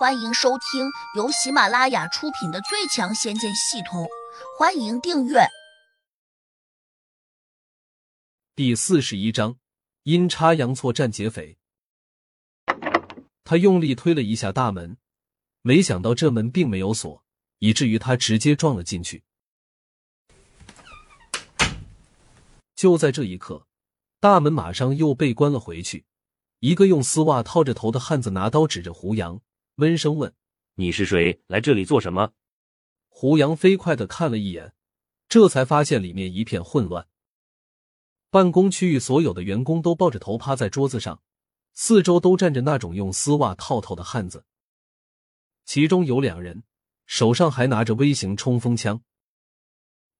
欢迎收听由喜马拉雅出品的《最强仙剑系统》，欢迎订阅。第四十一章：阴差阳错战劫匪。他用力推了一下大门，没想到这门并没有锁，以至于他直接撞了进去。就在这一刻，大门马上又被关了回去。一个用丝袜套着头的汉子拿刀指着胡杨。温声问：“你是谁？来这里做什么？”胡杨飞快的看了一眼，这才发现里面一片混乱。办公区域所有的员工都抱着头趴在桌子上，四周都站着那种用丝袜套头的汉子，其中有两人手上还拿着微型冲锋枪。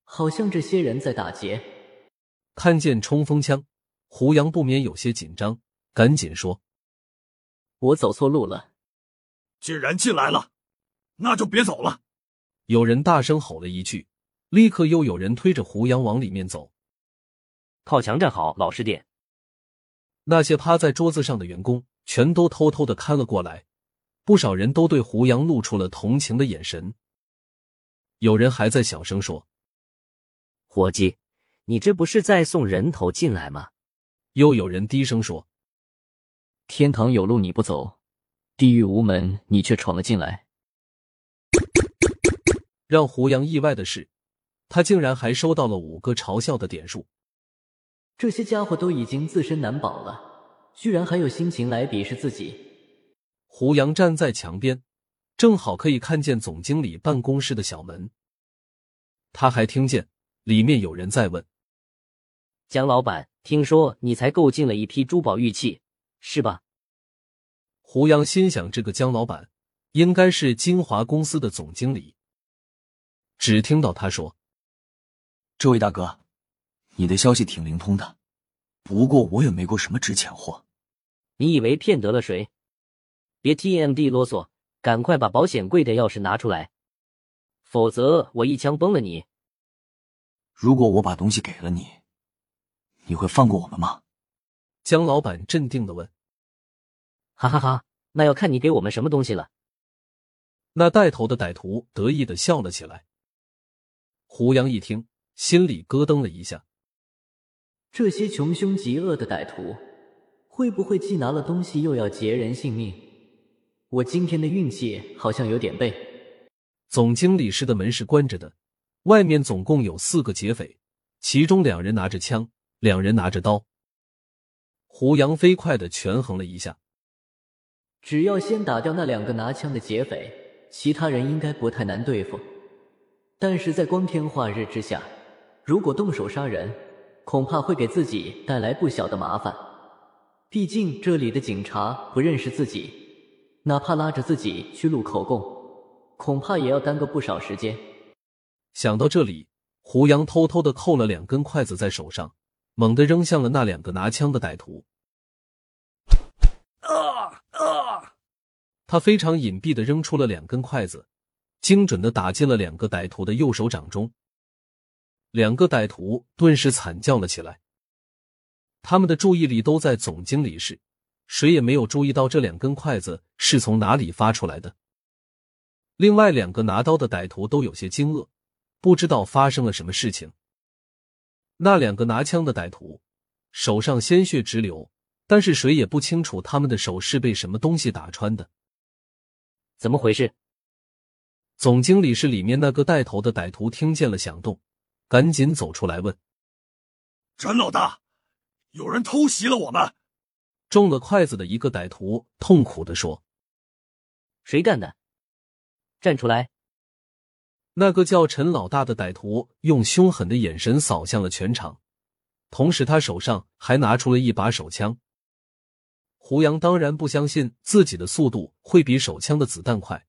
好像这些人在打劫。看见冲锋枪，胡杨不免有些紧张，赶紧说：“我走错路了。”既然进来了，那就别走了。有人大声吼了一句，立刻又有人推着胡杨往里面走。靠墙站好，老实点。那些趴在桌子上的员工全都偷偷的看了过来，不少人都对胡杨露出了同情的眼神。有人还在小声说：“伙计，你这不是在送人头进来吗？”又有人低声说：“天堂有路你不走。”地狱无门，你却闯了进来。让胡杨意外的是，他竟然还收到了五个嘲笑的点数。这些家伙都已经自身难保了，居然还有心情来鄙视自己。胡杨站在墙边，正好可以看见总经理办公室的小门。他还听见里面有人在问：“江老板，听说你才购进了一批珠宝玉器，是吧？”胡杨心想：“这个江老板应该是金华公司的总经理。”只听到他说：“这位大哥，你的消息挺灵通的，不过我也没过什么值钱货。你以为骗得了谁？别 TMD 啰嗦，赶快把保险柜的钥匙拿出来，否则我一枪崩了你。”如果我把东西给了你，你会放过我们吗？”江老板镇定的问。哈哈哈，那要看你给我们什么东西了。那带头的歹徒得意的笑了起来。胡杨一听，心里咯噔了一下。这些穷凶极恶的歹徒，会不会既拿了东西又要劫人性命？我今天的运气好像有点背。总经理室的门是关着的，外面总共有四个劫匪，其中两人拿着枪，两人拿着刀。胡杨飞快的权衡了一下。只要先打掉那两个拿枪的劫匪，其他人应该不太难对付。但是在光天化日之下，如果动手杀人，恐怕会给自己带来不小的麻烦。毕竟这里的警察不认识自己，哪怕拉着自己去录口供，恐怕也要耽搁不少时间。想到这里，胡杨偷偷的扣了两根筷子在手上，猛地扔向了那两个拿枪的歹徒。啊啊！他非常隐蔽的扔出了两根筷子，精准的打进了两个歹徒的右手掌中。两个歹徒顿时惨叫了起来。他们的注意力都在总经理室，谁也没有注意到这两根筷子是从哪里发出来的。另外两个拿刀的歹徒都有些惊愕，不知道发生了什么事情。那两个拿枪的歹徒手上鲜血直流。但是谁也不清楚他们的手是被什么东西打穿的，怎么回事？总经理室里面那个带头的歹徒听见了响动，赶紧走出来问：“陈老大，有人偷袭了我们！”中了筷子的一个歹徒痛苦的说：“谁干的？站出来！”那个叫陈老大的歹徒用凶狠的眼神扫向了全场，同时他手上还拿出了一把手枪。胡杨当然不相信自己的速度会比手枪的子弹快，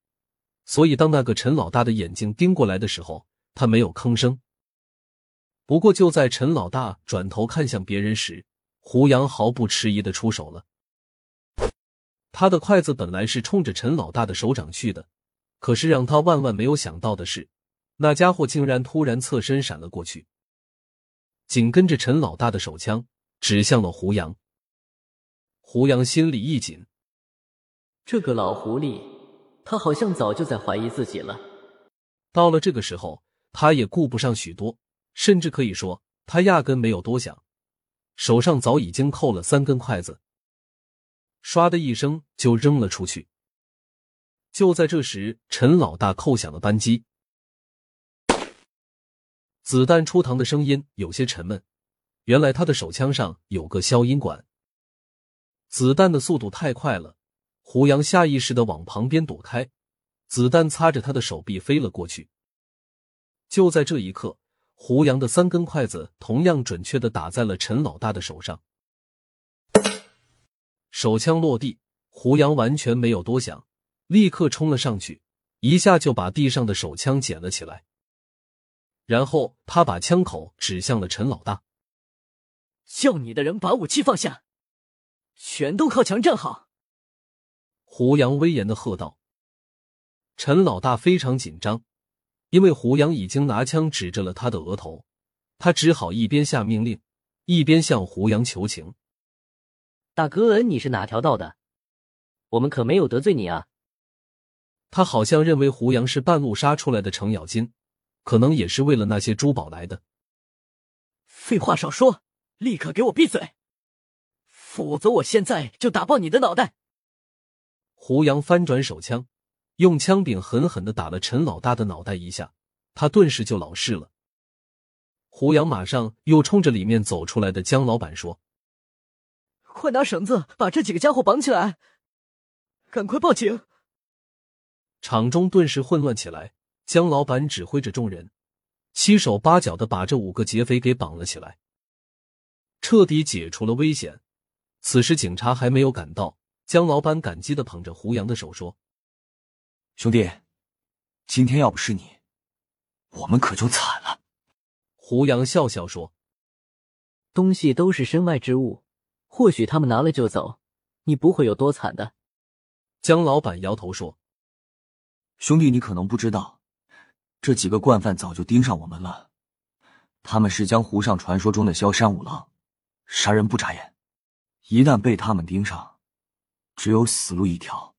所以当那个陈老大的眼睛盯过来的时候，他没有吭声。不过就在陈老大转头看向别人时，胡杨毫不迟疑的出手了。他的筷子本来是冲着陈老大的手掌去的，可是让他万万没有想到的是，那家伙竟然突然侧身闪了过去，紧跟着陈老大的手枪指向了胡杨。胡杨心里一紧，这个老狐狸他好像早就在怀疑自己了。到了这个时候，他也顾不上许多，甚至可以说，他压根没有多想，手上早已经扣了三根筷子，唰的一声就扔了出去。就在这时，陈老大扣响了扳机，子弹出膛的声音有些沉闷。原来他的手枪上有个消音管。子弹的速度太快了，胡杨下意识的往旁边躲开，子弹擦着他的手臂飞了过去。就在这一刻，胡杨的三根筷子同样准确的打在了陈老大的手上。手枪落地，胡杨完全没有多想，立刻冲了上去，一下就把地上的手枪捡了起来。然后他把枪口指向了陈老大。叫你的人把武器放下，全都靠墙站好。胡杨威严的喝道。陈老大非常紧张，因为胡杨已经拿枪指着了他的额头，他只好一边下命令，一边向胡杨求情：“大哥，你是哪条道的？我们可没有得罪你啊。”他好像认为胡杨是半路杀出来的程咬金，可能也是为了那些珠宝来的。废话少说。立刻给我闭嘴，否则我现在就打爆你的脑袋！胡杨翻转手枪，用枪柄狠狠的打了陈老大的脑袋一下，他顿时就老实了。胡杨马上又冲着里面走出来的江老板说：“快拿绳子把这几个家伙绑起来，赶快报警！”场中顿时混乱起来。江老板指挥着众人，七手八脚的把这五个劫匪给绑了起来。彻底解除了危险。此时警察还没有赶到，江老板感激的捧着胡杨的手说：“兄弟，今天要不是你，我们可就惨了。”胡杨笑笑说：“东西都是身外之物，或许他们拿了就走，你不会有多惨的。”江老板摇头说：“兄弟，你可能不知道，这几个惯犯早就盯上我们了。他们是江湖上传说中的萧山五郎。”杀人不眨眼，一旦被他们盯上，只有死路一条。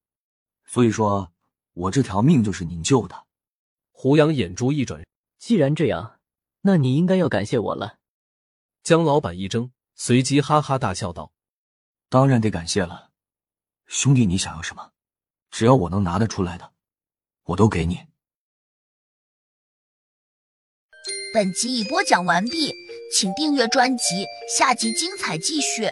所以说，我这条命就是您救的。胡杨眼珠一转，既然这样，那你应该要感谢我了。江老板一怔，随即哈哈大笑道：“当然得感谢了，兄弟，你想要什么，只要我能拿得出来的，我都给你。”本集已播讲完毕。请订阅专辑，下集精彩继续。